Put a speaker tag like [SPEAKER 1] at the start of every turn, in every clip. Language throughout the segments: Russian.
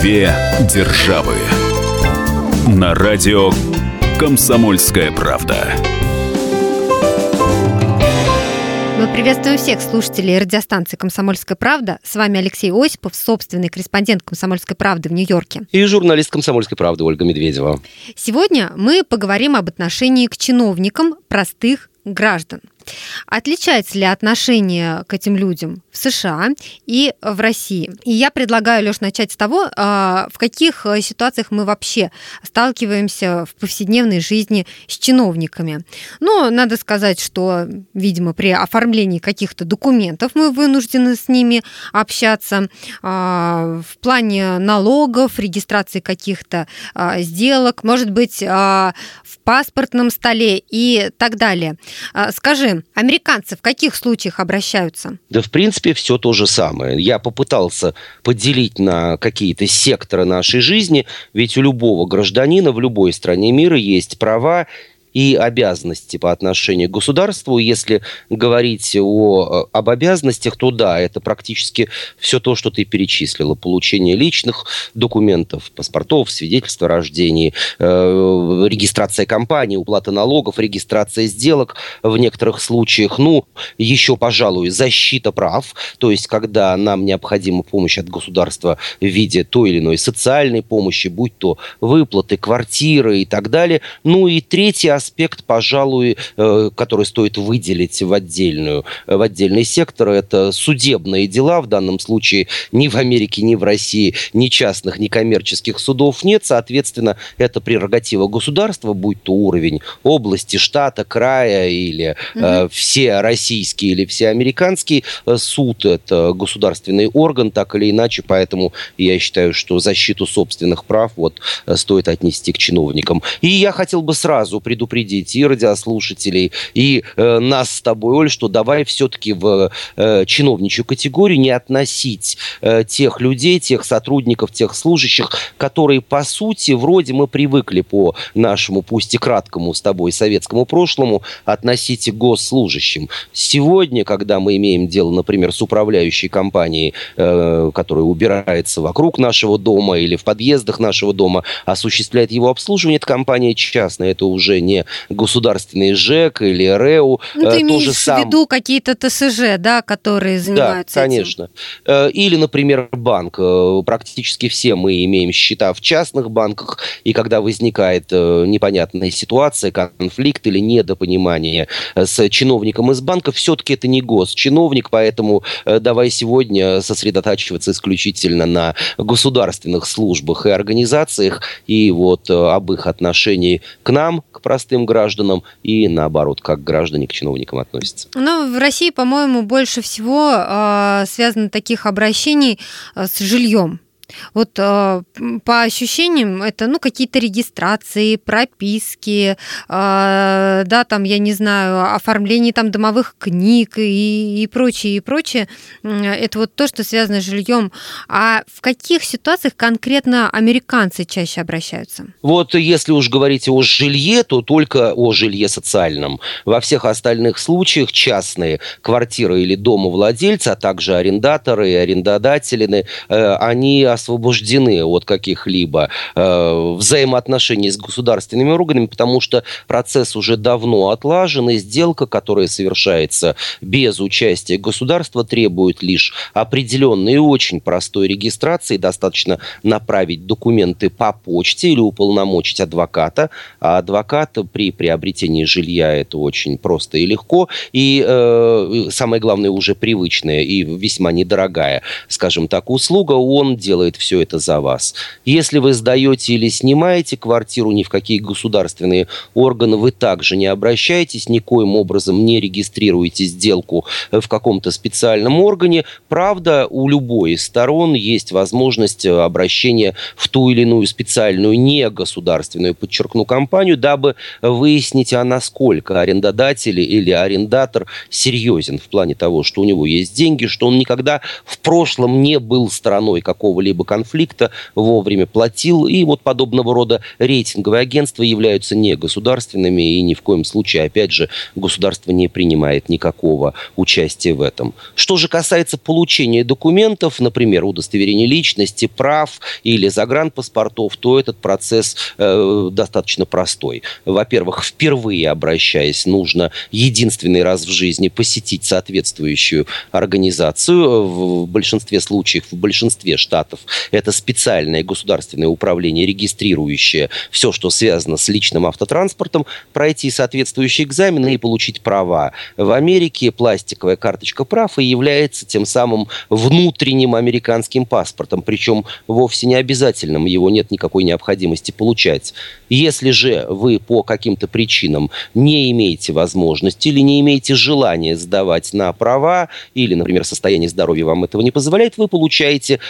[SPEAKER 1] Две державы. На радио Комсомольская правда.
[SPEAKER 2] Мы приветствуем всех слушателей радиостанции «Комсомольская правда». С вами Алексей Осипов, собственный корреспондент «Комсомольской правды» в Нью-Йорке.
[SPEAKER 3] И журналист «Комсомольской правды» Ольга Медведева.
[SPEAKER 2] Сегодня мы поговорим об отношении к чиновникам простых граждан. Отличается ли отношение к этим людям в США и в России? И я предлагаю, Леш, начать с того, а, в каких э, ситуациях мы вообще сталкиваемся в повседневной жизни с чиновниками. Ну, надо сказать, что, видимо, при оформлении каких-то документов мы вынуждены с ними общаться. А, в плане налогов, регистрации каких-то а, сделок, может быть, в паспортном столе и так далее. Скажи, американцы в каких случаях обращаются?
[SPEAKER 3] Да, в принципе, все то же самое. Я попытался поделить на какие-то секторы нашей жизни, ведь у любого гражданина в любой стране мира есть права и обязанности по отношению к государству. Если говорить о, об обязанностях, то да, это практически все то, что ты перечислила. Получение личных документов, паспортов, свидетельства о рождении, э, регистрация компании, уплата налогов, регистрация сделок в некоторых случаях. Ну, еще, пожалуй, защита прав, то есть когда нам необходима помощь от государства в виде той или иной социальной помощи, будь то выплаты, квартиры и так далее. Ну и третье аспект, пожалуй, э, который стоит выделить в, отдельную, в отдельный сектор, это судебные дела. В данном случае ни в Америке, ни в России ни частных, ни коммерческих судов нет. Соответственно, это прерогатива государства, будь то уровень области, штата, края или угу. э, все российские или все американские. Э, суд – это государственный орган, так или иначе, поэтому я считаю, что защиту собственных прав вот э, стоит отнести к чиновникам. И я хотел бы сразу предупредить предупредить и радиослушателей, и э, нас с тобой, Оль, что давай все-таки в э, чиновничью категорию не относить э, тех людей, тех сотрудников, тех служащих, которые, по сути, вроде мы привыкли по нашему, пусть и краткому с тобой советскому прошлому, относить к госслужащим. Сегодня, когда мы имеем дело, например, с управляющей компанией, э, которая убирается вокруг нашего дома или в подъездах нашего дома, осуществляет его обслуживание, это компания частная, это уже не государственный ЖЭК или РЭУ.
[SPEAKER 2] Ну, ты э, имеешь сам... в виду какие-то ТСЖ, да, которые занимаются
[SPEAKER 3] Да, конечно. Этим. Э, или, например, банк. Э, практически все мы имеем счета в частных банках, и когда возникает непонятная ситуация, конфликт или недопонимание с чиновником из банка, все-таки это не госчиновник, поэтому давай сегодня сосредотачиваться исключительно на государственных службах и организациях, и вот об их отношении к нам, к простым простым гражданам и наоборот, как граждане к чиновникам относятся.
[SPEAKER 2] Ну, в России, по-моему, больше всего э, связано таких обращений э, с жильем. Вот э, по ощущениям это ну какие-то регистрации, прописки, э, да, там я не знаю, оформление там домовых книг и, и прочее, и прочее. Это вот то, что связано с жильем. А в каких ситуациях конкретно американцы чаще обращаются?
[SPEAKER 3] Вот если уж говорить о жилье, то только о жилье социальном. Во всех остальных случаях частные квартиры или домовладельцы, а также арендаторы и арендодатели, э, они освобождены от каких-либо э, взаимоотношений с государственными органами, потому что процесс уже давно отлажен, и сделка, которая совершается без участия государства, требует лишь определенной и очень простой регистрации. Достаточно направить документы по почте или уполномочить адвоката. А адвокат при приобретении жилья это очень просто и легко. И э, самое главное, уже привычная и весьма недорогая, скажем так, услуга. Он делает делает все это за вас. Если вы сдаете или снимаете квартиру, ни в какие государственные органы вы также не обращаетесь, никоим образом не регистрируете сделку в каком-то специальном органе. Правда, у любой из сторон есть возможность обращения в ту или иную специальную негосударственную, подчеркну, компанию, дабы выяснить, а насколько арендодатель или арендатор серьезен в плане того, что у него есть деньги, что он никогда в прошлом не был стороной какого-либо какого-либо конфликта, вовремя платил. И вот подобного рода рейтинговые агентства являются не государственными и ни в коем случае, опять же, государство не принимает никакого участия в этом. Что же касается получения документов, например, удостоверения личности, прав или загранпаспортов, то этот процесс э, достаточно простой. Во-первых, впервые обращаясь, нужно единственный раз в жизни посетить соответствующую организацию. В большинстве случаев, в большинстве штатов это специальное государственное управление, регистрирующее все, что связано с личным автотранспортом, пройти соответствующие экзамены и получить права. В Америке пластиковая карточка прав и является тем самым внутренним американским паспортом, причем вовсе не обязательным, его нет никакой необходимости получать. Если же вы по каким-то причинам не имеете возможности или не имеете желания сдавать на права, или, например, состояние здоровья вам этого не позволяет, вы получаете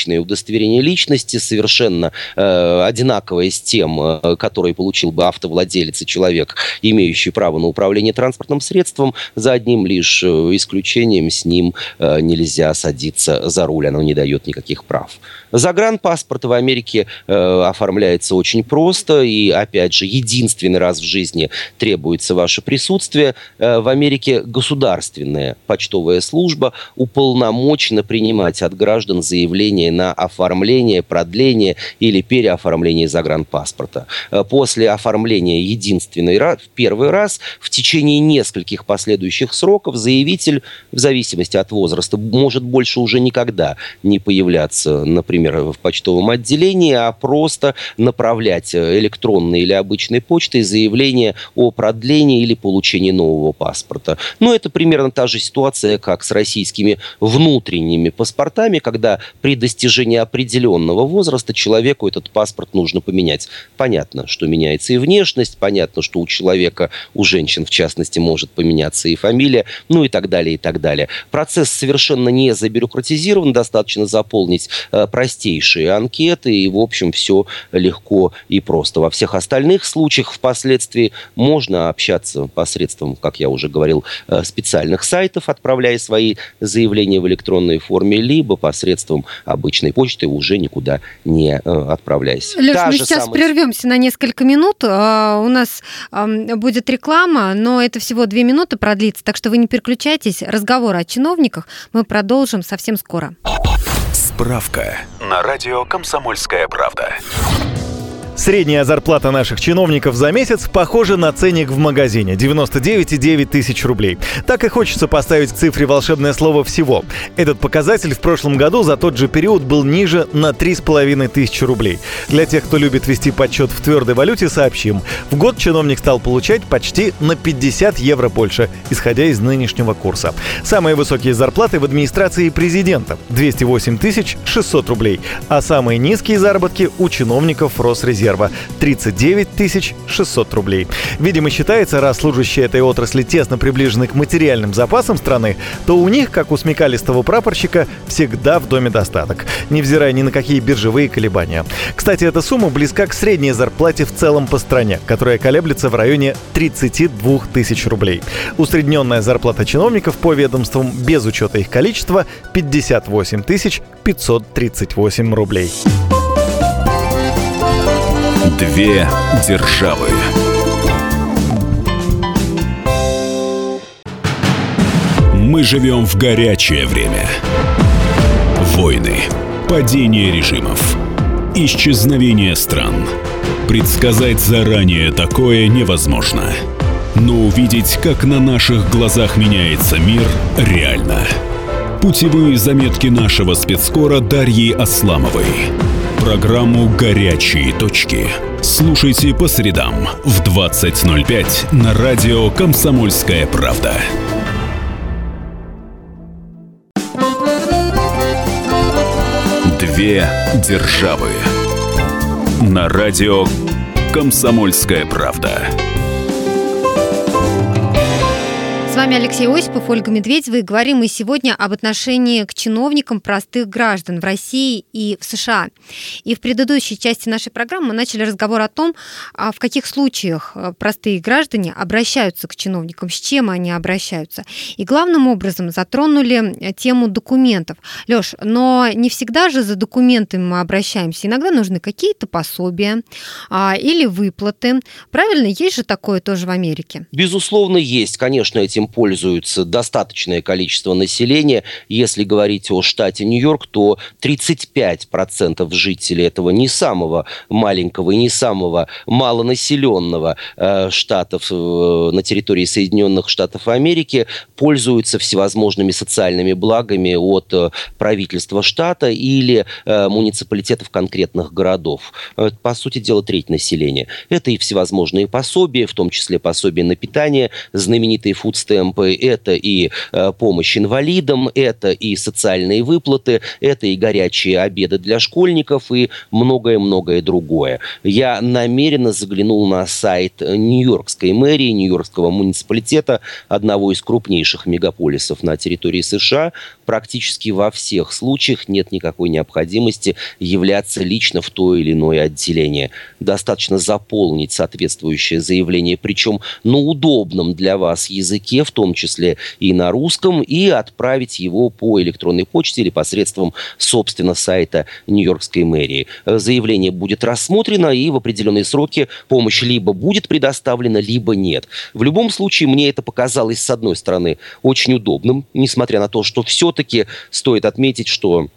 [SPEAKER 3] обычное удостоверение личности, совершенно э, одинаковое с тем, э, которое получил бы автовладелец и человек, имеющий право на управление транспортным средством, за одним лишь э, исключением с ним э, нельзя садиться за руль, оно не дает никаких прав. Загранпаспорт в Америке э, оформляется очень просто, и, опять же, единственный раз в жизни требуется ваше присутствие. Э, в Америке государственная почтовая служба уполномочена принимать от граждан на оформление, продление или переоформление загранпаспорта. Э, после оформления единственный раз, в первый раз, в течение нескольких последующих сроков заявитель, в зависимости от возраста, может больше уже никогда не появляться, например, в почтовом отделении, а просто направлять электронной или обычной почтой заявление о продлении или получении нового паспорта. Но это примерно та же ситуация, как с российскими внутренними паспортами, когда при достижении определенного возраста человеку этот паспорт нужно поменять. Понятно, что меняется и внешность, понятно, что у человека, у женщин в частности, может поменяться и фамилия, ну и так далее, и так далее. Процесс совершенно не забюрократизирован, достаточно заполнить э, простейшие анкеты, и, в общем, все легко и просто. Во всех остальных случаях впоследствии можно общаться посредством, как я уже говорил, э, специальных сайтов, отправляя свои заявления в электронной форме, либо посредством обычной почты, уже никуда не э, отправляясь.
[SPEAKER 2] Леш, мы сейчас самая... прервемся на несколько минут. А, у нас будет реклама, но это всего две минуты продлится, так что вы не переключайтесь. Разговор о чиновниках мы продолжим совсем скоро.
[SPEAKER 1] Справка на радио «Комсомольская правда».
[SPEAKER 4] Средняя зарплата наших чиновников за месяц похожа на ценник в магазине – 99,9 тысяч рублей. Так и хочется поставить в цифре волшебное слово «всего». Этот показатель в прошлом году за тот же период был ниже на 3,5 тысячи рублей. Для тех, кто любит вести подсчет в твердой валюте, сообщим. В год чиновник стал получать почти на 50 евро больше, исходя из нынешнего курса. Самые высокие зарплаты в администрации президента – 208 тысяч 600 рублей, а самые низкие заработки у чиновников Росрезерва резерва 39 600 рублей. Видимо, считается, раз служащие этой отрасли тесно приближены к материальным запасам страны, то у них, как у смекалистого прапорщика, всегда в доме достаток, невзирая ни на какие биржевые колебания. Кстати, эта сумма близка к средней зарплате в целом по стране, которая колеблется в районе 32 тысяч рублей. Усредненная зарплата чиновников по ведомствам без учета их количества 58 538 рублей.
[SPEAKER 1] Две державы. Мы живем в горячее время. Войны, падение режимов, исчезновение стран. Предсказать заранее такое невозможно. Но увидеть, как на наших глазах меняется мир, реально. Путевые заметки нашего спецскора Дарьи Асламовой – Программу «Горячие точки» слушайте по средам в 20.05 на радио «Комсомольская правда». Две державы. На радио «Комсомольская правда»
[SPEAKER 2] вами Алексей Осипов, Ольга Медведева, и говорим мы сегодня об отношении к чиновникам простых граждан в России и в США. И в предыдущей части нашей программы мы начали разговор о том, а в каких случаях э, простые граждане обращаются к чиновникам, с чем они обращаются. И главным образом затронули э, тему документов. Лёш, но не всегда же за документами мы обращаемся. Иногда нужны какие-то пособия а, или выплаты. Правильно, есть же такое тоже в Америке?
[SPEAKER 3] Безусловно, есть. Конечно, этим пользуется достаточное количество населения. Если говорить о штате Нью-Йорк, то 35% жителей этого не самого маленького и не самого малонаселенного э, штатов э, на территории Соединенных Штатов Америки пользуются всевозможными социальными благами от э, правительства штата или э, муниципалитетов конкретных городов. По сути дела, треть населения. Это и всевозможные пособия, в том числе пособия на питание, знаменитые food фудстемпы, это и э, помощь инвалидам, это и социальные выплаты, это и горячие обеды для школьников и многое-многое другое. Я намеренно заглянул на сайт Нью-Йоркской мэрии, Нью-Йоркского муниципалитета, одного из крупнейших мегаполисов на территории США. Практически во всех случаях нет никакой необходимости являться лично в то или иное отделение. Достаточно заполнить соответствующее заявление, причем на удобном для вас языке, в том числе и на русском, и отправить его по электронной почте или посредством, собственно, сайта Нью-Йоркской мэрии. Заявление будет рассмотрено, и в определенные сроки помощь либо будет предоставлена, либо нет. В любом случае, мне это показалось, с одной стороны, очень удобным, несмотря на то, что все-таки стоит отметить, что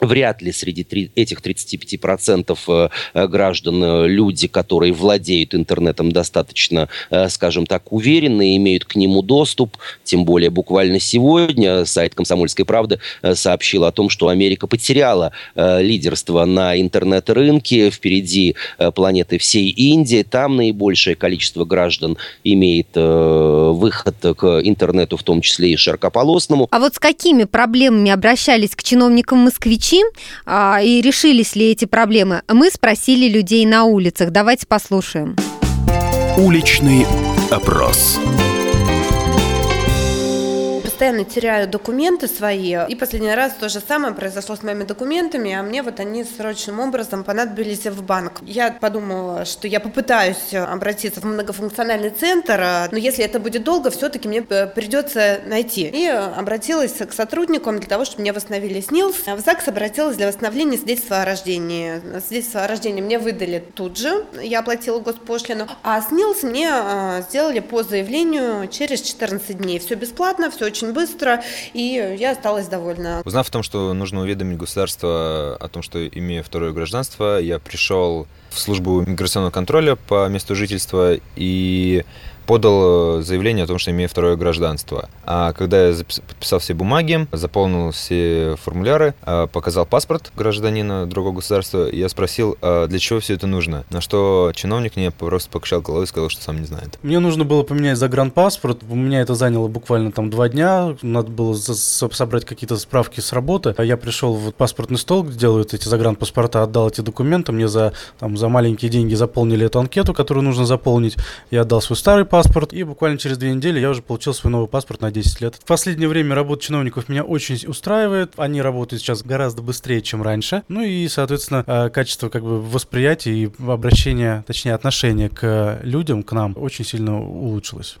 [SPEAKER 3] Вряд ли среди этих 35% э, э, граждан э, люди, которые владеют интернетом достаточно, скажем так, уверенно и имеют к нему доступ. Тем более буквально сегодня сайт «Комсомольской правды» сообщил о том, что Америка потеряла лидерство на интернет-рынке. Впереди планеты всей Индии. Там наибольшее количество граждан имеет выход к интернету, в том числе и широкополосному.
[SPEAKER 2] А вот с какими проблемами обращались к чиновникам москвичи? Москвичи а, и решились ли эти проблемы, мы спросили людей на улицах. Давайте послушаем.
[SPEAKER 1] Уличный опрос
[SPEAKER 5] постоянно теряю документы свои. И последний раз то же самое произошло с моими документами, а мне вот они срочным образом понадобились в банк. Я подумала, что я попытаюсь обратиться в многофункциональный центр, но если это будет долго, все-таки мне придется найти. И обратилась к сотрудникам для того, чтобы мне восстановили СНИЛС. В ЗАГС обратилась для восстановления свидетельства о рождении. Свидетельство о рождении мне выдали тут же, я оплатила госпошлину, а СНИЛС мне а, сделали по заявлению через 14 дней. Все бесплатно, все очень очень быстро, и я осталась довольна.
[SPEAKER 6] Узнав о том, что нужно уведомить государство о том, что имею второе гражданство, я пришел в службу миграционного контроля по месту жительства и подал э, заявление о том, что имею второе гражданство. А когда я подписал все бумаги, заполнил все формуляры, э, показал паспорт гражданина другого государства, я спросил, «А для чего все это нужно. На что чиновник мне просто покачал головой и сказал, что сам не знает.
[SPEAKER 7] Мне нужно было поменять загранпаспорт. У меня это заняло буквально там два дня. Надо было собрать какие-то справки с работы. А я пришел в паспортный стол, где делают эти загранпаспорта, отдал эти документы. Мне за, там, за маленькие деньги заполнили эту анкету, которую нужно заполнить. Я отдал свой старый паспорт паспорт, и буквально через две недели я уже получил свой новый паспорт на 10 лет. В последнее время работа чиновников меня очень устраивает. Они работают сейчас гораздо быстрее, чем раньше. Ну и, соответственно, э, качество как бы восприятия и обращения, точнее, отношения к людям, к нам очень сильно улучшилось.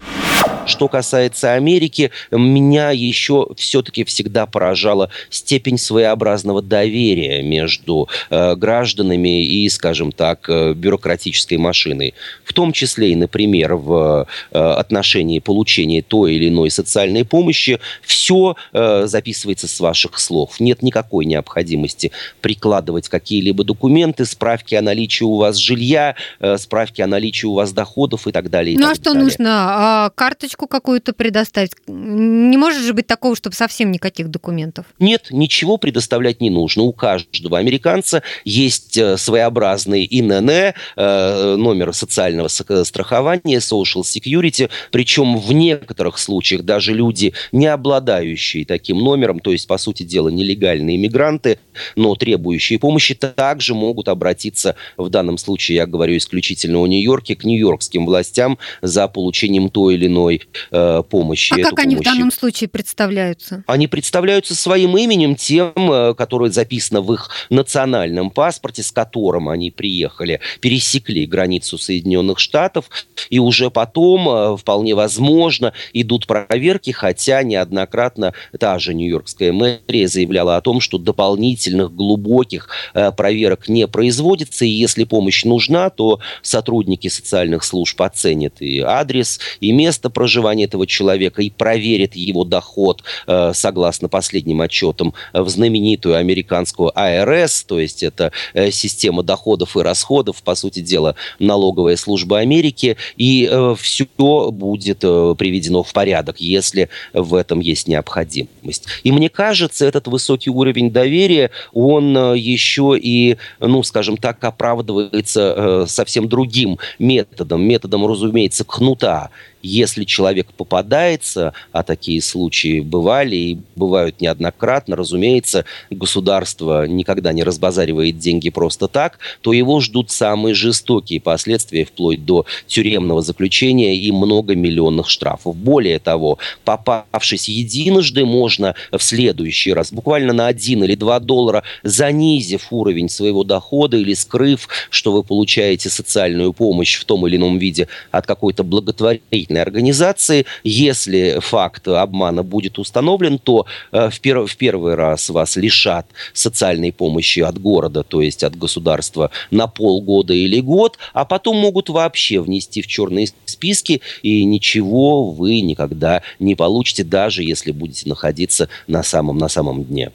[SPEAKER 3] Что касается Америки, меня еще все-таки всегда поражала степень своеобразного доверия между э, гражданами и, скажем так, э, бюрократической машиной. В том числе и, например, в э, отношении получения той или иной социальной помощи все э, записывается с ваших слов. Нет никакой необходимости прикладывать какие-либо документы, справки о наличии у вас жилья, э, справки о наличии у вас доходов и так далее. И
[SPEAKER 2] ну
[SPEAKER 3] так
[SPEAKER 2] а что
[SPEAKER 3] далее.
[SPEAKER 2] нужно? А, карточку карточку какую-то предоставить? Не может же быть такого, чтобы совсем никаких документов?
[SPEAKER 3] Нет, ничего предоставлять не нужно. У каждого американца есть э, своеобразный ИНН, э, номер социального страхования, Social Security, причем в некоторых случаях даже люди, не обладающие таким номером, то есть, по сути дела, нелегальные иммигранты, но требующие помощи, также могут обратиться, в данном случае я говорю исключительно о Нью-Йорке, к нью-йоркским властям за получением той или иной э, помощи.
[SPEAKER 2] А как они в
[SPEAKER 3] помощь
[SPEAKER 2] данном случае представляются?
[SPEAKER 3] Они представляются своим именем, тем, э, которое записано в их национальном паспорте, с которым они приехали, пересекли границу Соединенных Штатов, и уже потом, э, вполне возможно, идут проверки, хотя неоднократно та же Нью-Йоркская мэрия заявляла о том, что дополнительных глубоких э, проверок не производится, и если помощь нужна, то сотрудники социальных служб оценят и адрес, и место проживания этого человека, и проверят его доход, э, согласно последним отчетам, в знаменитую американскую АРС, то есть это э, система доходов и расходов, по сути дела, налоговая служба Америки, и все будет приведено в порядок, если в этом есть необходимость. И мне кажется, этот высокий уровень доверия, он еще и, ну, скажем так, оправдывается э, совсем другим методом, методом, разумеется, кнута если человек попадается, а такие случаи бывали и бывают неоднократно, разумеется, государство никогда не разбазаривает деньги просто так, то его ждут самые жестокие последствия, вплоть до тюремного заключения и многомиллионных штрафов. Более того, попавшись единожды, можно в следующий раз, буквально на один или два доллара, занизив уровень своего дохода или скрыв, что вы получаете социальную помощь в том или ином виде от какой-то благотворительной благотворительной организации. Если факт обмана будет установлен, то э, в, пер в первый раз вас лишат социальной помощи от города, то есть от государства на полгода или год, а потом могут вообще внести в черные списки, и ничего вы никогда не получите, даже если будете находиться на самом, на самом дне.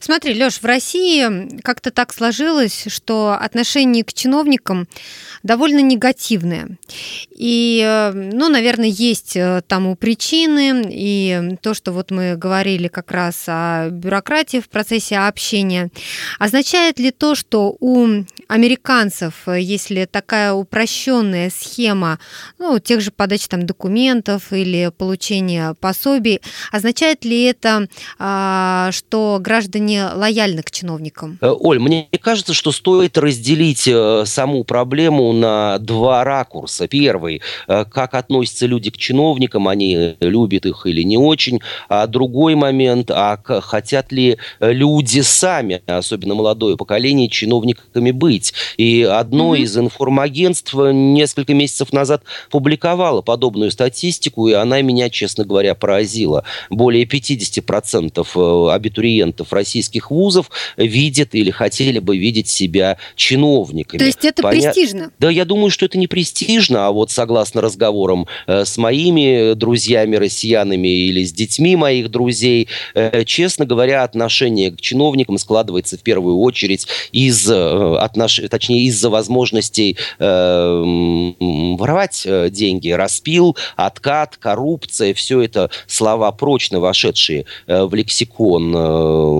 [SPEAKER 2] Смотри, Лёш, в России как-то так сложилось, что отношение к чиновникам довольно негативное. И, э, ну, наверное, есть э, тому причины, и то, что вот мы говорили как раз о бюрократии в процессе общения. Означает ли то, что у американцев, если такая упрощенная схема, ну, тех же подачи там документов или получения пособий, означает ли это, а, что граждане граждане лояльны к чиновникам?
[SPEAKER 3] Э, Оль, мне кажется, что стоит разделить э, саму проблему на два ракурса. Первый, э, как относятся люди к чиновникам, они любят их или не очень. А другой момент, а хотят ли люди сами, особенно молодое поколение, чиновниками быть. И одно mm-hmm. из информагентств несколько месяцев назад публиковало подобную статистику, и она меня, честно говоря, поразила. Более 50% абитуриентов российских вузов видят или хотели бы видеть себя чиновниками.
[SPEAKER 2] То есть это Поня... престижно?
[SPEAKER 3] Да, я думаю, что это не престижно, а вот согласно разговорам э, с моими друзьями россиянами или с детьми моих друзей, э, честно говоря, отношение к чиновникам складывается в первую очередь из э, отнош... точнее из-за возможностей э, воровать деньги, распил, откат, коррупция, все это слова прочно вошедшие в лексикон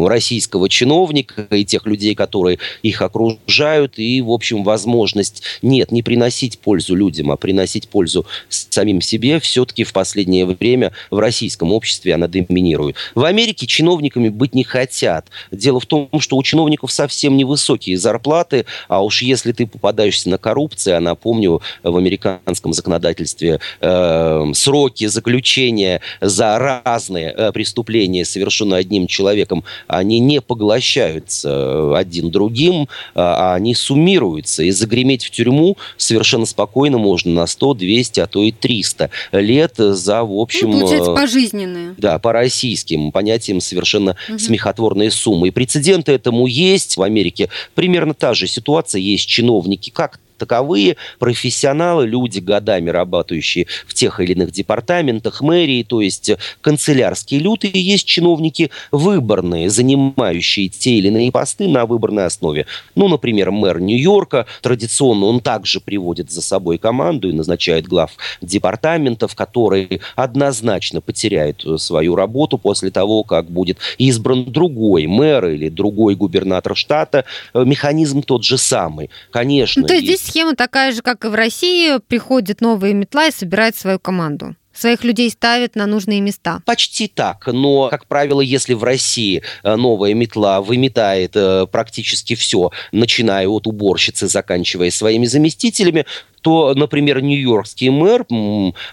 [SPEAKER 3] российского чиновника и тех людей, которые их окружают, и, в общем, возможность, нет, не приносить пользу людям, а приносить пользу самим себе, все-таки в последнее время в российском обществе она доминирует. В Америке чиновниками быть не хотят. Дело в том, что у чиновников совсем невысокие зарплаты, а уж если ты попадаешься на коррупцию, а напомню, в американском законодательстве э, сроки заключения за разные э, преступления, совершенные одним человеком, они не поглощаются э, один другим, а, а они суммируются. И загреметь в тюрьму совершенно спокойно можно на 100, 200, а то и 300 лет за, в общем...
[SPEAKER 2] Ну, получается, э, пожизненные.
[SPEAKER 3] Да, по российским понятиям совершенно угу. смехотворные суммы. И прецеденты этому есть. В Америке примерно та же ситуация. Есть чиновники, как таковые профессионалы, люди, годами работающие в тех или иных департаментах мэрии, то есть канцелярские и есть чиновники выборные, занимающие те или иные посты на выборной основе. Ну, например, мэр Нью-Йорка, традиционно он также приводит за собой команду и назначает глав департаментов, которые однозначно потеряют свою работу после того, как будет избран другой мэр или другой губернатор штата. Механизм тот же самый. Конечно. Ну,
[SPEAKER 2] то есть здесь схема такая же, как и в России. Приходит новая метла и собирает свою команду своих людей ставит на нужные места.
[SPEAKER 3] Почти так, но, как правило, если в России э, новая метла выметает э, практически все, начиная от уборщицы, заканчивая своими заместителями, то, например, нью-йоркский мэр,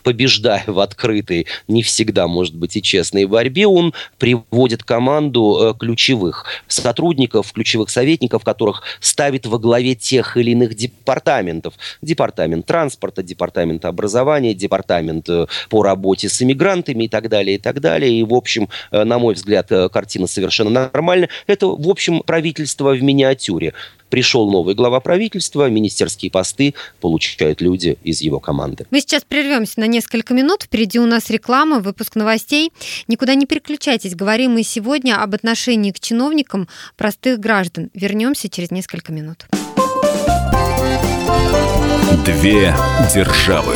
[SPEAKER 3] побеждая в открытой, не всегда, может быть, и честной борьбе, он приводит команду э, ключевых сотрудников, ключевых советников, которых ставит во главе тех или иных департаментов. Департамент транспорта, департамент образования, департамент э, по работе с иммигрантами и так далее, и так далее. И, в общем, э, на мой взгляд, картина совершенно нормальная. Это, в общем, правительство в миниатюре. Пришел новый глава правительства, министерские посты получают люди из его команды.
[SPEAKER 2] Мы сейчас прервемся на несколько минут. Впереди у нас реклама, выпуск новостей. Никуда не переключайтесь. Говорим мы сегодня об отношении к чиновникам простых граждан. Вернемся через несколько минут.
[SPEAKER 1] Две державы.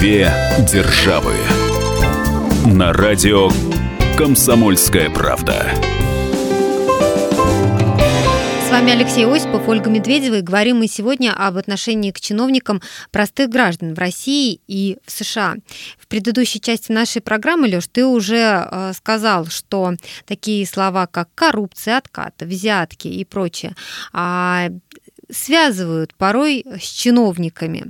[SPEAKER 1] Две державы. На радио Комсомольская правда.
[SPEAKER 2] С вами Алексей Осипов, Ольга Медведева, и говорим мы сегодня об отношении к чиновникам простых граждан в России и в США. В предыдущей части нашей программы, Леш, ты уже э, сказал, что такие слова, как коррупция, откат, взятки и прочее, а, связывают порой с чиновниками.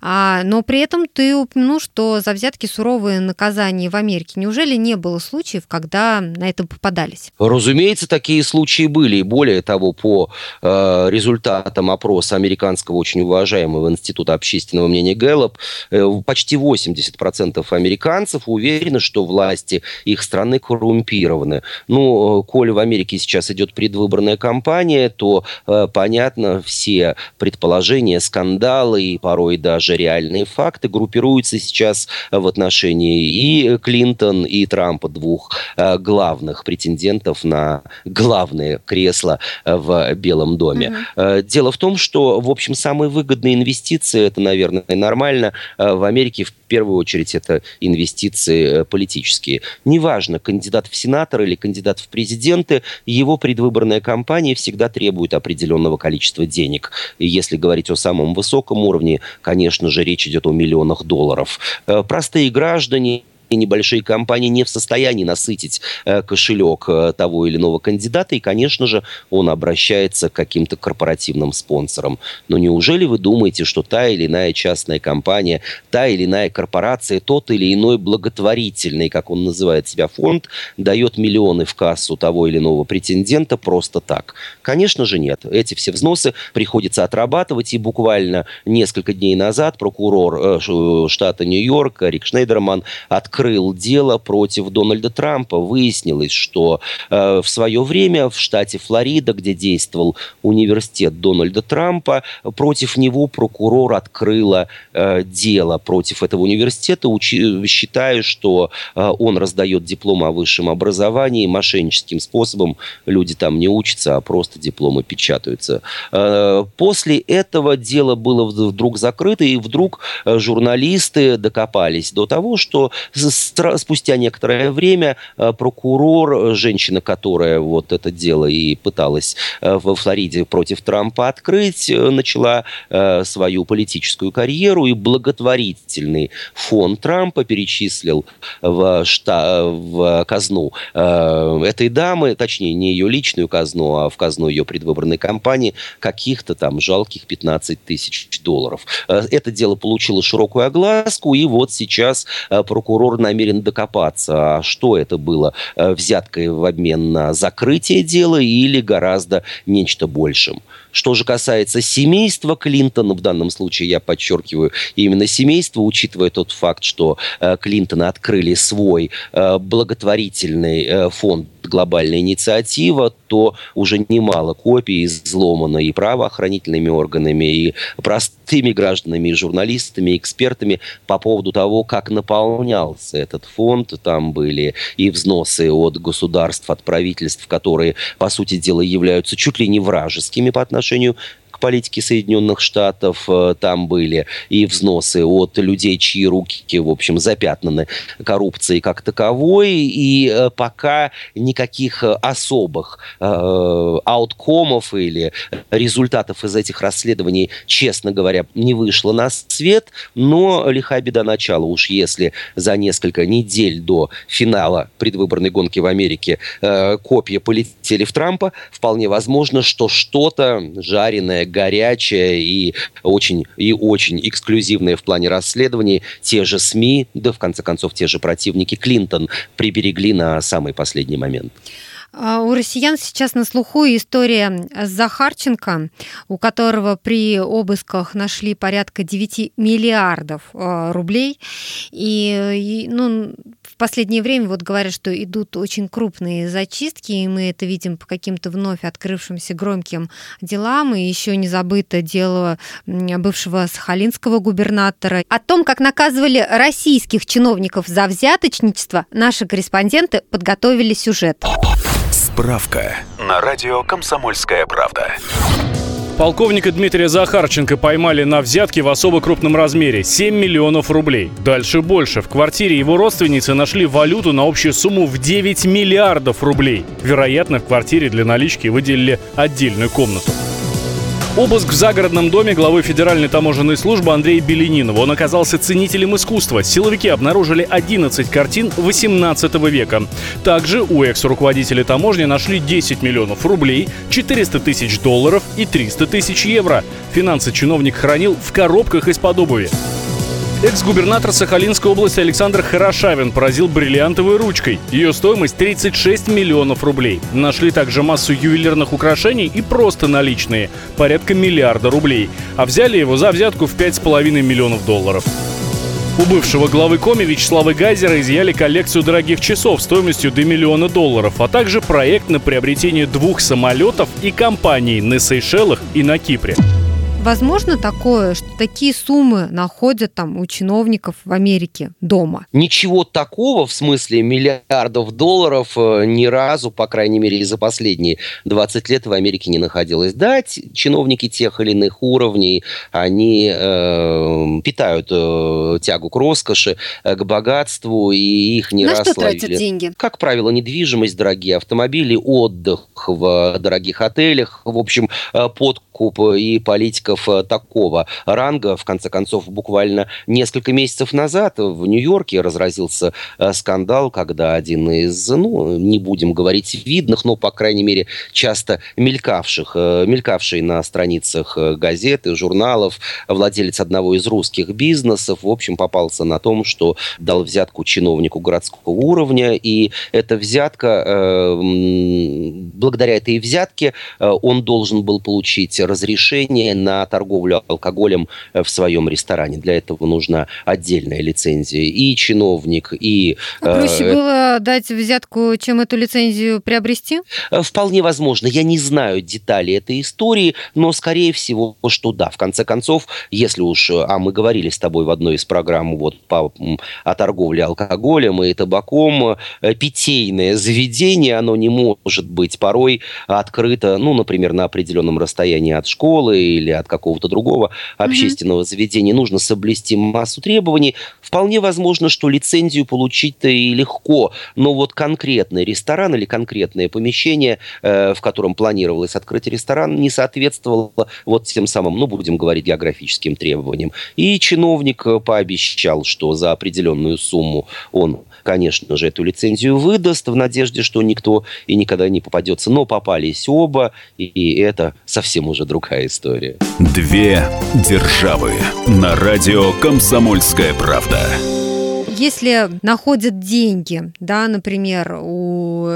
[SPEAKER 2] А, но при этом ты упомянул, что за взятки суровые наказания в Америке. Неужели не было случаев, когда на это попадались?
[SPEAKER 3] Разумеется, такие случаи были. И более того, по э, результатам опроса американского очень уважаемого института общественного мнения Гэллоп, э, почти 80% американцев уверены, что власти их страны коррумпированы. Ну, э, коль в Америке сейчас идет предвыборная кампания, то э, понятно, все все предположения, скандалы и порой даже реальные факты группируются сейчас в отношении и Клинтон, и Трампа, двух э, главных претендентов на главное кресло в Белом доме. Mm-hmm. Дело в том, что, в общем, самые выгодные инвестиции, это, наверное, нормально, э, в Америке в первую очередь это инвестиции политические. Неважно, кандидат в сенатор или кандидат в президенты, его предвыборная кампания всегда требует определенного количества денег денег. И если говорить о самом высоком уровне, конечно же, речь идет о миллионах долларов. Э, простые граждане и небольшие компании не в состоянии насытить э, кошелек э, того или иного кандидата, и, конечно же, он обращается к каким-то корпоративным спонсорам. Но неужели вы думаете, что та или иная частная компания, та или иная корпорация, тот или иной благотворительный, как он называет себя, фонд, дает миллионы в кассу того или иного претендента просто так? Конечно же нет. Эти все взносы приходится отрабатывать, и буквально несколько дней назад прокурор э, штата Нью-Йорк Рик Шнейдерман открыл открыл дело против Дональда Трампа. Выяснилось, что э, в свое время в штате Флорида, где действовал университет Дональда Трампа, против него прокурор открыла э, дело против этого университета, учи, считая, что э, он раздает дипломы о высшем образовании мошенническим способом. Люди там не учатся, а просто дипломы печатаются. Э, после этого дело было вдруг закрыто, и вдруг э, журналисты докопались до того, что спустя некоторое время э, прокурор, женщина, которая вот это дело и пыталась э, во Флориде против Трампа открыть, э, начала свою политическую карьеру и благотворительный фонд Трампа перечислил в, шта в казну этой дамы, точнее, не ее личную казну, а в казну ее предвыборной кампании, каких-то там жалких 15 тысяч долларов. Это дело получило широкую огласку, и вот сейчас прокурор намерен докопаться, а что это было, э, взяткой в обмен на закрытие дела или гораздо нечто большим. Что же касается семейства Клинтона, в данном случае я подчеркиваю именно семейство, учитывая тот факт, что э, Клинтоны открыли свой э, благотворительный э, фонд глобальная инициатива, то уже немало копий взломано и правоохранительными органами, и простыми гражданами, и журналистами, и экспертами по поводу того, как наполнялся этот фонд. Там были и взносы от государств, от правительств, которые, по сути дела, являются чуть ли не вражескими по отношению отношению политики Соединенных Штатов. Э, там были и взносы от людей, чьи руки, в общем, запятнаны коррупцией как таковой. И э, пока никаких особых э, ауткомов или результатов из этих расследований, честно говоря, не вышло на свет. Но лиха беда начала. Уж если за несколько недель до финала предвыборной гонки в Америке э, копья полетели в Трампа, вполне возможно, что что-то жареное, горячая и очень, и очень эксклюзивная в плане расследований. Те же СМИ, да в конце концов те же противники Клинтон приберегли на самый последний момент.
[SPEAKER 2] А, у россиян сейчас на слуху история Захарченко, у которого при обысках нашли порядка 9 миллиардов а, рублей. И, ну, последнее время вот говорят, что идут очень крупные зачистки, и мы это видим по каким-то вновь открывшимся громким делам. И еще не забыто дело бывшего сахалинского губернатора. О том, как наказывали российских чиновников за взяточничество, наши корреспонденты подготовили сюжет.
[SPEAKER 8] Справка на радио «Комсомольская правда».
[SPEAKER 9] Полковника Дмитрия Захарченко поймали на взятке в особо крупном размере – 7 миллионов рублей. Дальше больше. В квартире его родственницы нашли валюту на общую сумму в 9 миллиардов рублей. Вероятно, в квартире для налички выделили отдельную комнату. Обыск в загородном доме главы Федеральной таможенной службы Андрея Беленинова. Он оказался ценителем искусства. Силовики обнаружили 11 картин 18 века. Также у экс-руководителя таможни нашли 10 миллионов рублей, 400 тысяч долларов и 300 тысяч евро. Финансы чиновник хранил в коробках из-под обуви. Экс-губернатор Сахалинской области Александр Хорошавин поразил бриллиантовой ручкой. Ее стоимость 36 миллионов рублей. Нашли также массу ювелирных украшений и просто наличные, порядка миллиарда рублей. А взяли его за взятку в 5,5 миллионов долларов. У бывшего главы Коми Вячеслава Гайзера изъяли коллекцию дорогих часов стоимостью до миллиона долларов, а также проект на приобретение двух самолетов и компаний на Сейшелах и на Кипре.
[SPEAKER 2] Возможно такое, что такие суммы находят там у чиновников в Америке дома?
[SPEAKER 3] Ничего такого в смысле миллиардов долларов э, ни разу, по крайней мере, за последние 20 лет в Америке не находилось. Да, чиновники тех или иных уровней, они э, питают э, тягу к роскоши, э, к богатству, и их не
[SPEAKER 2] На
[SPEAKER 3] раз
[SPEAKER 2] что
[SPEAKER 3] словили.
[SPEAKER 2] тратят деньги?
[SPEAKER 3] Как правило, недвижимость, дорогие автомобили, отдых в дорогих отелях, в общем, э, подкуп и политика политиков э, такого ранга. В конце концов, буквально несколько месяцев назад в Нью-Йорке разразился э, скандал, когда один из, ну, не будем говорить видных, но, по крайней мере, часто мелькавших, э, мелькавший на страницах газет и журналов, владелец одного из русских бизнесов, в общем, попался на том, что дал взятку чиновнику городского уровня, и эта взятка, благодаря этой взятке, он должен был получить разрешение на торговлю алкоголем э, в своем ресторане. Для этого нужна отдельная лицензия. И чиновник, и...
[SPEAKER 2] Ну, проще э, было дать взятку, чем эту лицензию приобрести?
[SPEAKER 3] Э, вполне возможно. Я не знаю деталей этой истории, но, скорее всего, что да. В конце концов, если уж... А мы говорили с тобой в одной из программ вот по, о торговле алкоголем и табаком, питейное заведение, оно не может быть порой открыто, ну, например, на определенном расстоянии от школы или от какого-то другого общественного mm-hmm. заведения, нужно соблюсти массу требований. Вполне возможно, что лицензию получить-то и легко, но вот конкретный ресторан или конкретное помещение, э, в котором планировалось открыть ресторан, не соответствовало вот тем самым, ну, будем говорить, географическим требованиям. И чиновник э, пообещал, что за определенную сумму он конечно же, эту лицензию выдаст в надежде, что никто и никогда не попадется. Но попались оба, и это совсем уже другая история.
[SPEAKER 8] Две державы на радио «Комсомольская правда».
[SPEAKER 2] Если находят деньги, да, например, у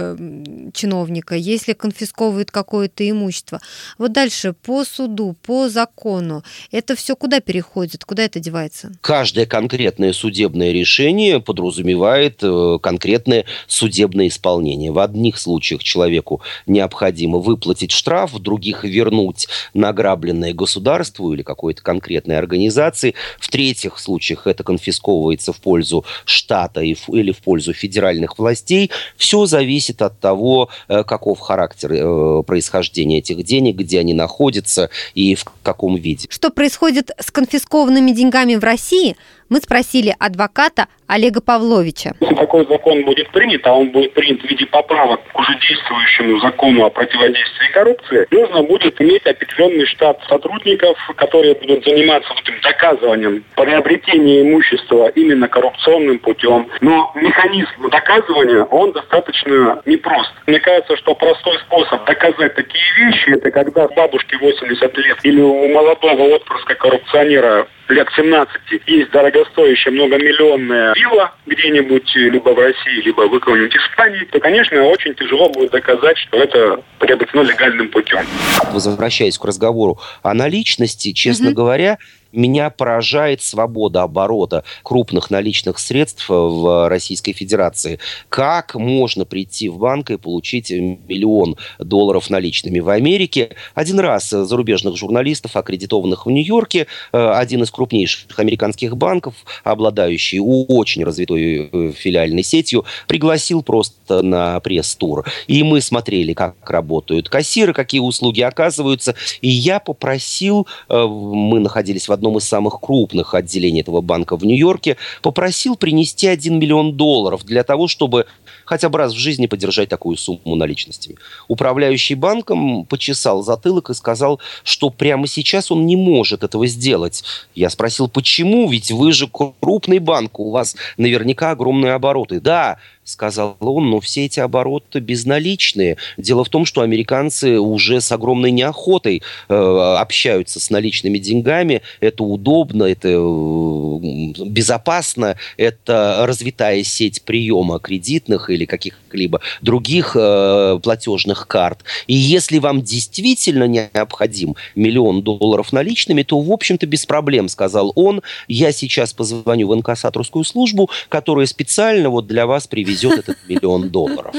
[SPEAKER 2] чиновника, если конфисковывают какое-то имущество, вот дальше по суду, по закону, это все куда переходит, куда это девается?
[SPEAKER 3] Каждое конкретное судебное решение подразумевает э, конкретное судебное исполнение. В одних случаях человеку необходимо выплатить штраф, в других вернуть награбленное государству или какой-то конкретной организации. В третьих случаях это конфисковывается в пользу штата или в пользу федеральных властей. Все зависит от того, э, каков характер э, происхождения этих денег, где они находятся и в каком виде.
[SPEAKER 2] Что происходит с конфискованными деньгами в России, мы спросили адвоката Олега Павловича.
[SPEAKER 10] Если такой закон будет принят, а он будет принят в виде поправок к уже действующему закону о противодействии коррупции, нужно будет иметь определенный штат сотрудников, которые будут заниматься этим доказыванием приобретения имущества именно коррупционным путем. Но механизм доказывания, он достаточно непрост. Мне кажется, что простой способ доказать такие вещи, это когда бабушке 80 лет или у молодого отпрыска коррупционера лет 17 есть дорогостоящая многомиллионная вилла где-нибудь либо в России, либо в какой-нибудь Испании, то, конечно, очень тяжело будет доказать, что это приобретено легальным путем.
[SPEAKER 3] Возвращаясь к разговору о наличности, честно mm-hmm. говоря, меня поражает свобода оборота крупных наличных средств в Российской Федерации. Как можно прийти в банк и получить миллион долларов наличными? В Америке один раз зарубежных журналистов, аккредитованных в Нью-Йорке, э, один из крупнейших американских банков, обладающий очень развитой э, филиальной сетью, пригласил просто на пресс-тур. И мы смотрели, как работают кассиры, какие услуги оказываются. И я попросил, э, мы находились в одном из самых крупных отделений этого банка в Нью-Йорке, попросил принести 1 миллион долларов для того, чтобы хотя бы раз в жизни подержать такую сумму наличностями. Управляющий банком почесал затылок и сказал, что прямо сейчас он не может этого сделать. Я спросил, почему? Ведь вы же крупный банк, у вас наверняка огромные обороты. Да, сказал он, но все эти обороты безналичные. Дело в том, что американцы уже с огромной неохотой э, общаются с наличными деньгами. Это удобно, это э, безопасно, это развитая сеть приема кредитных или каких-либо других э, платежных карт. И если вам действительно необходим миллион долларов наличными, то, в общем-то, без проблем, сказал он. Я сейчас позвоню в инкассаторскую службу, которая специально вот для вас приведет привезет этот миллион долларов.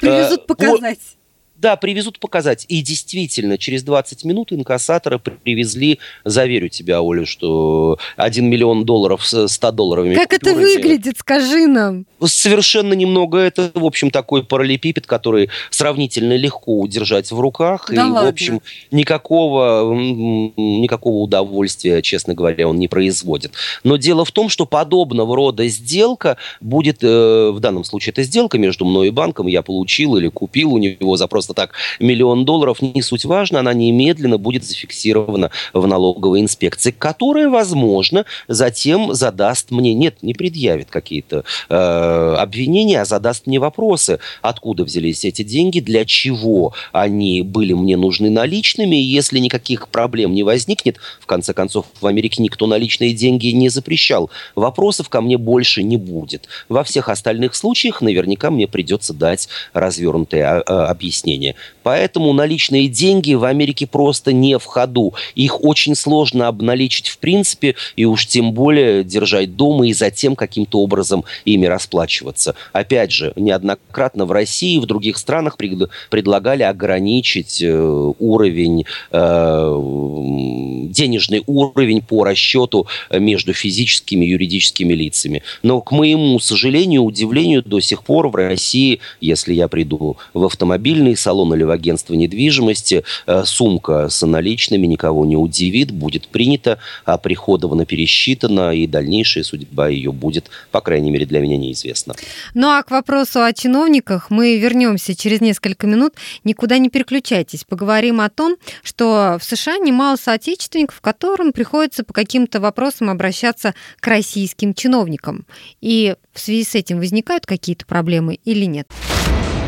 [SPEAKER 2] Привезут э, показать.
[SPEAKER 3] Да, привезут показать. И действительно, через 20 минут инкассаторы привезли, заверю тебя, Оля, что 1 миллион долларов с 100 долларовыми
[SPEAKER 2] Как это выглядит, скажи нам?
[SPEAKER 3] Совершенно немного. Это, в общем, такой параллелепипед, который сравнительно легко удержать в руках. Да и, ладно? в общем, никакого, никакого удовольствия, честно говоря, он не производит. Но дело в том, что подобного рода сделка будет, э, в данном случае это сделка между мной и банком, я получил или купил у него за просто так миллион долларов, не суть важно, она немедленно будет зафиксирована в налоговой инспекции, которая, возможно, затем задаст мне, нет, не предъявит какие-то э, обвинения, а задаст мне вопросы, откуда взялись эти деньги, для чего они были мне нужны наличными, и если никаких проблем не возникнет, в конце концов, в Америке никто наличные деньги не запрещал, вопросов ко мне больше не будет. Во всех остальных случаях наверняка мне придется дать развернутое а, объяснение. Поэтому наличные деньги в Америке просто не в ходу. Их очень сложно обналичить в принципе, и уж тем более держать дома и затем каким-то образом ими расплачиваться. Опять же, неоднократно в России и в других странах пред, предлагали ограничить э, уровень, э, денежный уровень по расчету между физическими и юридическими лицами. Но, к моему сожалению, удивлению, до сих пор в России, если я приду в автомобильный салон или в агентство недвижимости, э, сумка с наличными никого не удивит, будет принята, оприходована, пересчитана, и дальнейшая судьба ее будет, по крайней мере, для меня неизвестна.
[SPEAKER 2] Ну а к вопросу о чиновниках мы вернемся через несколько минут. Никуда не переключайтесь. Поговорим о том, что в США немало соотечественников, которым приходится по каким-то вопросам обращаться к российским чиновникам. И в связи с этим возникают какие-то проблемы или нет?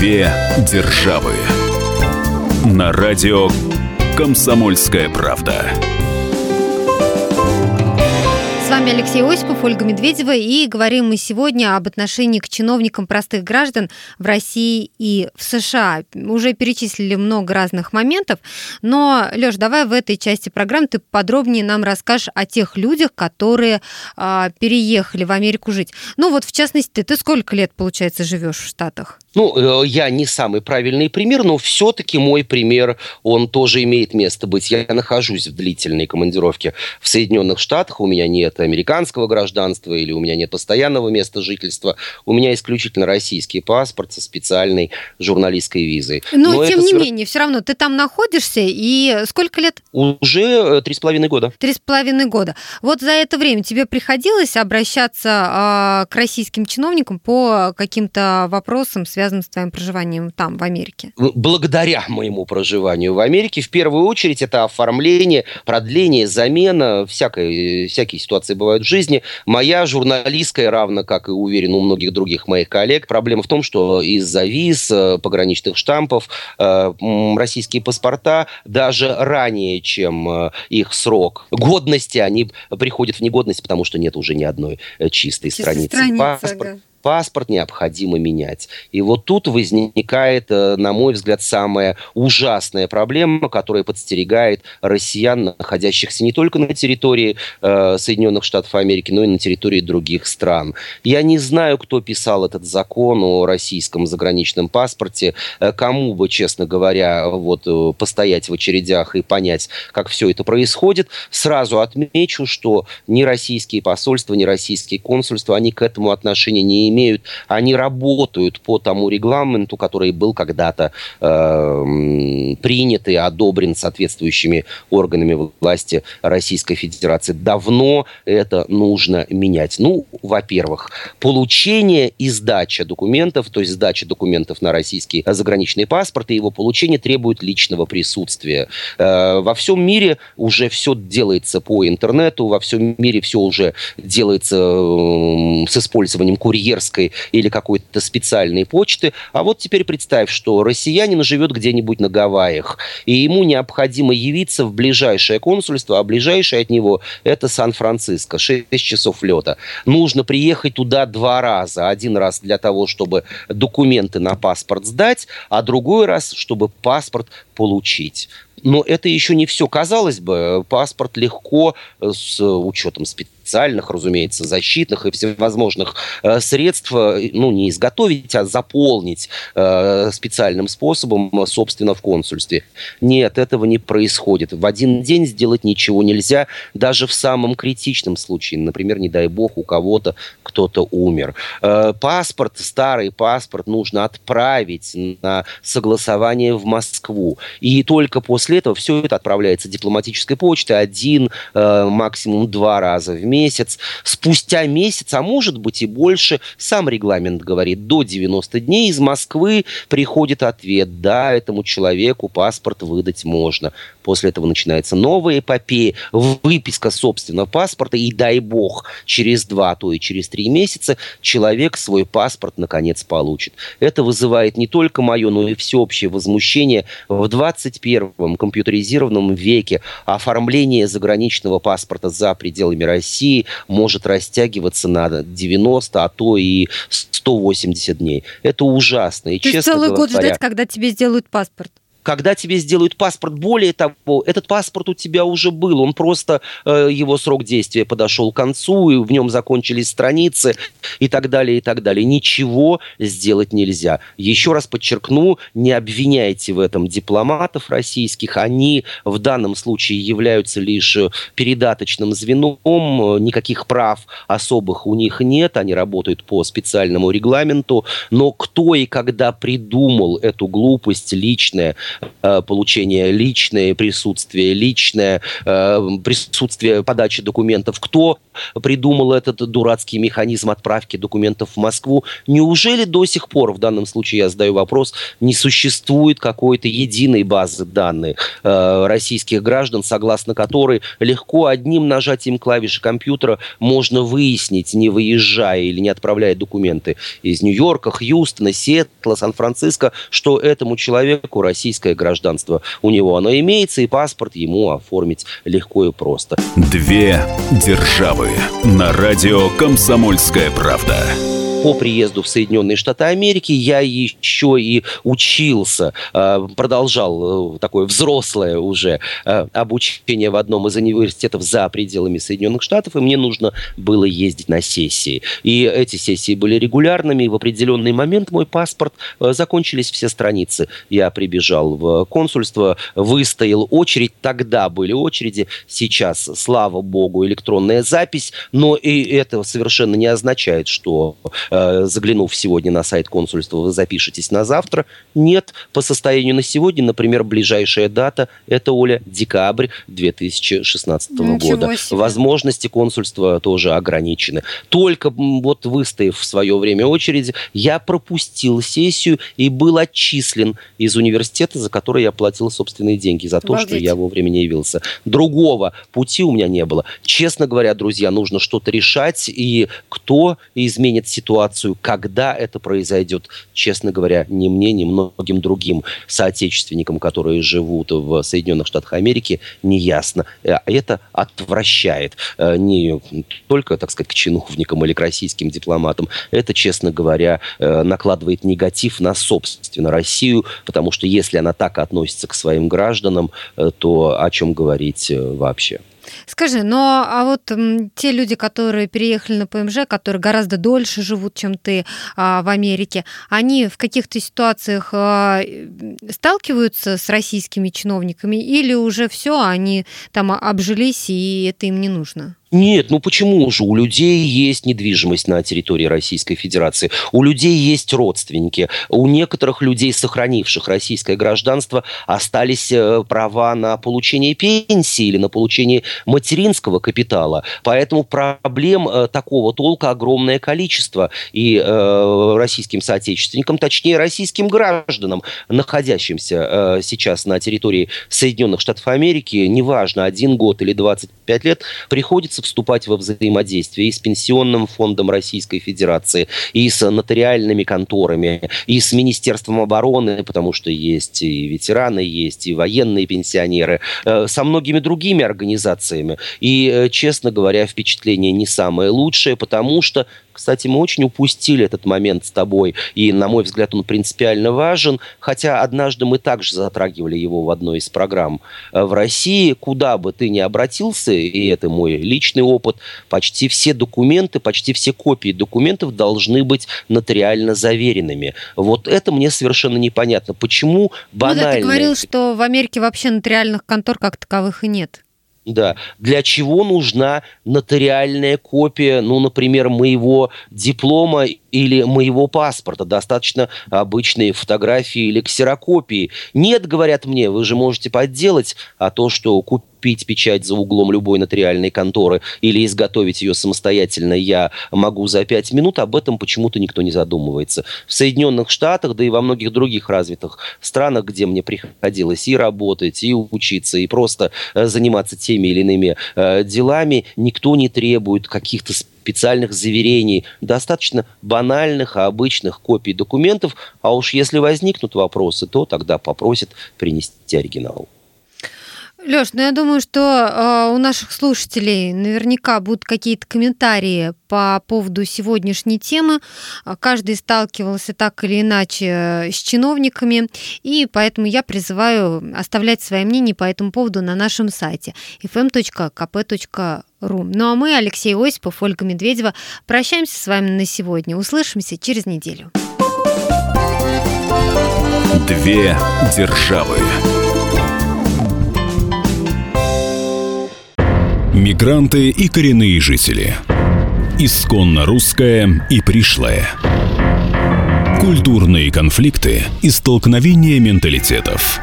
[SPEAKER 8] Две державы. На радио «Комсомольская правда».
[SPEAKER 2] С вами Алексей Осипов, Ольга Медведева, и говорим мы сегодня об отношении к чиновникам простых граждан в России и в США. Уже перечислили много разных моментов, но, Лёш, давай в этой части программы ты подробнее нам расскажешь о тех людях, которые а, переехали в Америку жить. Ну вот, в частности, ты сколько лет, получается, живешь в Штатах?
[SPEAKER 3] Ну, э, я не самый правильный пример, но все-таки мой пример, он тоже имеет место быть. Я нахожусь в длительной командировке в Соединенных Штатах, у меня нет американского гражданства или у меня нет постоянного места жительства, у меня исключительно российский паспорт со специальной журналистской визой.
[SPEAKER 2] Но, но тем не свер... менее, все равно ты там находишься, и сколько лет?
[SPEAKER 3] Уже э, три с половиной года.
[SPEAKER 2] Три с половиной года. Вот за это время тебе приходилось обращаться э, к российским чиновникам по каким-то вопросам, связанным связано с твоим проживанием там, в Америке?
[SPEAKER 3] Благодаря моему проживанию в Америке, в первую очередь, это оформление, продление, замена, всякой, всякие ситуации бывают в жизни. Моя журналистская, равно как и уверен у многих других моих коллег, проблема в том, что из-за виз, э, пограничных штампов, э, российские паспорта даже ранее, чем э, их срок годности, они приходят в негодность, потому что нет уже ни одной чистой, чистой страницы. страницы Паспорт, ага паспорт необходимо менять. И вот тут возникает, э, на мой взгляд, самая ужасная проблема, которая подстерегает россиян, находящихся не только на территории э, Соединенных Штатов Америки, но и на территории других стран. Я не знаю, кто писал этот закон о российском заграничном паспорте, э, кому бы, честно говоря, вот э, постоять в очередях и понять, как все это происходит. Сразу отмечу, что ни российские посольства, ни российские консульства, они к этому отношения не имеют, они работают по тому регламенту, который был когда-то э, принят и одобрен соответствующими органами власти Российской Федерации. Давно это нужно менять. Ну, во-первых, получение и сдача документов, то есть сдача документов на российский заграничный паспорт и его получение требует личного присутствия. Э, во всем мире уже все делается по интернету, во всем мире все уже делается э, с использованием курьеров курьерской или какой-то специальной почты. А вот теперь представь, что россиянин живет где-нибудь на Гавайях, и ему необходимо явиться в ближайшее консульство, а ближайшее от него это Сан-Франциско, 6 часов лета. Нужно приехать туда два раза. Один раз для того, чтобы документы на паспорт сдать, а другой раз, чтобы паспорт получить. Но это еще не все. Казалось бы, паспорт легко с учетом специальности специальных, разумеется, защитных и всевозможных э, средств, э, ну, не изготовить, а заполнить э, специальным способом, собственно, в консульстве. Нет, этого не происходит. В один день сделать ничего нельзя, даже в самом критичном случае. Например, не дай бог, у кого-то кто-то умер. Паспорт, старый паспорт нужно отправить на согласование в Москву. И только после этого все это отправляется дипломатической почтой один, максимум два раза в месяц месяц, спустя месяц, а может быть и больше, сам регламент говорит, до 90 дней из Москвы приходит ответ, да, этому человеку паспорт выдать можно. После этого начинается новая эпопея, выписка собственного паспорта, и дай бог, через два, а то и через три месяца человек свой паспорт наконец получит. Это вызывает не только мое, но и всеобщее возмущение в 21-м компьютеризированном веке оформление заграничного паспорта за пределами России России может растягиваться на 90, а то и 180 дней. Это ужасно. И,
[SPEAKER 2] То есть целый говоря, год ждать, когда тебе сделают паспорт?
[SPEAKER 3] Когда тебе сделают паспорт, более того, этот паспорт у тебя уже был, он просто, э, его срок действия подошел к концу, и в нем закончились страницы и так далее, и так далее. Ничего сделать нельзя. Еще раз подчеркну, не обвиняйте в этом дипломатов российских, они в данном случае являются лишь передаточным звеном, никаких прав особых у них нет, они работают по специальному регламенту, но кто и когда придумал эту глупость личная, э, получение личное присутствие, личное э, присутствие подачи документов. Кто придумал этот дурацкий механизм отправки документов в Москву? Неужели до сих пор, в данном случае я задаю вопрос, не существует какой-то единой базы данных э, российских граждан, согласно которой легко одним нажатием клавиши компьютера можно выяснить, не выезжая или не отправляя документы из Нью-Йорка, Хьюстона, Сиэтла, Сан-Франциско, что этому человеку российское гражданство. У него оно имеется, и паспорт ему оформить легко и просто.
[SPEAKER 8] Две державы. На радио «Комсомольская правда»
[SPEAKER 3] по приезду в Соединенные Штаты Америки я еще и учился, э, продолжал э, такое взрослое уже э, обучение в одном из университетов за пределами Соединенных Штатов, и мне нужно было ездить на сессии. И эти сессии были регулярными, и в определенный момент мой паспорт, закончились все страницы. Я прибежал в консульство, выстоял очередь, тогда были очереди, сейчас, слава богу, электронная запись, но и это совершенно не означает, что Э, заглянув сегодня на сайт консульства, вы запишетесь на завтра. Нет, по состоянию на сегодня, например, ближайшая дата – это, Оля, декабрь 2016 Ничего года. Себе. Возможности консульства тоже ограничены. Только вот выстояв в свое время очереди, я пропустил сессию и был отчислен из университета, за который я платил собственные деньги, за то, Обалдеть. что я вовремя не явился. Другого пути у меня не было. Честно говоря, друзья, нужно что-то решать, и кто изменит ситуацию, ситуацию, когда это произойдет, честно говоря, ни мне, ни многим другим соотечественникам, которые живут в Соединенных Штатах Америки, не ясно. Э, это отвращает э, не только, так сказать, к чиновникам или к российским дипломатам, это, честно говоря, э, накладывает негатив на, собственно, Россию, потому что если она так относится к своим гражданам, то о чем говорить вообще?
[SPEAKER 2] Скажи, но а вот м, те люди, которые переехали на ПМЖ, которые гораздо дольше живут, чем ты а, в Америке, они в каких-то ситуациях а, сталкиваются с российскими чиновниками или уже все, они там обжились и это им не нужно?
[SPEAKER 3] Нет, ну почему же? У людей есть недвижимость на территории Российской Федерации, у людей есть родственники, у некоторых людей, сохранивших российское гражданство, остались э, права на получение пенсии или на получение материнского капитала. Поэтому проблем э, такого толка огромное количество. И э, российским соотечественникам, точнее российским гражданам, находящимся э, сейчас на территории Соединенных Штатов Америки, неважно, один год или 25 лет, приходится придется вступать во взаимодействие и с Пенсионным фондом Российской Федерации, и с нотариальными конторами, и с Министерством обороны, потому что есть и ветераны, есть и военные пенсионеры, э, со многими другими организациями. И, э, честно говоря, впечатление не самое лучшее, потому что кстати, мы очень упустили этот момент с тобой, и, на мой взгляд, он принципиально важен, хотя однажды мы также затрагивали его в одной из программ. Э, в России, куда бы ты ни обратился, и это мой личный опыт, почти все документы, почти все копии документов должны быть нотариально заверенными. Вот это мне совершенно непонятно. Почему банально... Ну,
[SPEAKER 2] да, ты говорил, что в Америке вообще нотариальных контор как таковых и нет.
[SPEAKER 3] Да. Для чего нужна нотариальная копия, ну, например, моего диплома или моего паспорта? Достаточно обычной фотографии или ксерокопии. Нет, говорят мне, вы же можете подделать, а то, что купить купить печать за углом любой нотариальной конторы или изготовить ее самостоятельно я могу за пять минут, об этом почему-то никто не задумывается. В Соединенных Штатах, да и во многих других развитых странах, где мне приходилось и работать, и учиться, и просто э, заниматься теми или иными э, делами, никто не требует каких-то специальных заверений, достаточно банальных, обычных копий документов, а уж если возникнут вопросы, то тогда попросят принести оригинал.
[SPEAKER 2] Леш, ну я думаю, что э, у наших слушателей наверняка будут какие-то комментарии по поводу сегодняшней темы. А, каждый сталкивался так или иначе э, с чиновниками, и поэтому я призываю оставлять свои мнения по этому поводу на нашем сайте fm.kp.ru. Ну а мы, Алексей Осипов, Ольга Медведева, прощаемся с вами на сегодня. Услышимся через неделю.
[SPEAKER 8] Две державы. Мигранты и коренные жители. Исконно русская и пришлая. Культурные конфликты и столкновения менталитетов.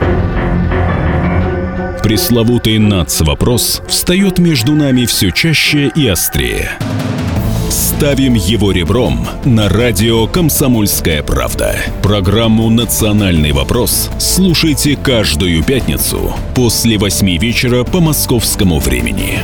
[SPEAKER 8] Пресловутый НАЦ-вопрос встает между нами все чаще и острее. Ставим его ребром на радио «Комсомольская правда». Программу «Национальный вопрос» слушайте каждую пятницу после восьми вечера по московскому времени.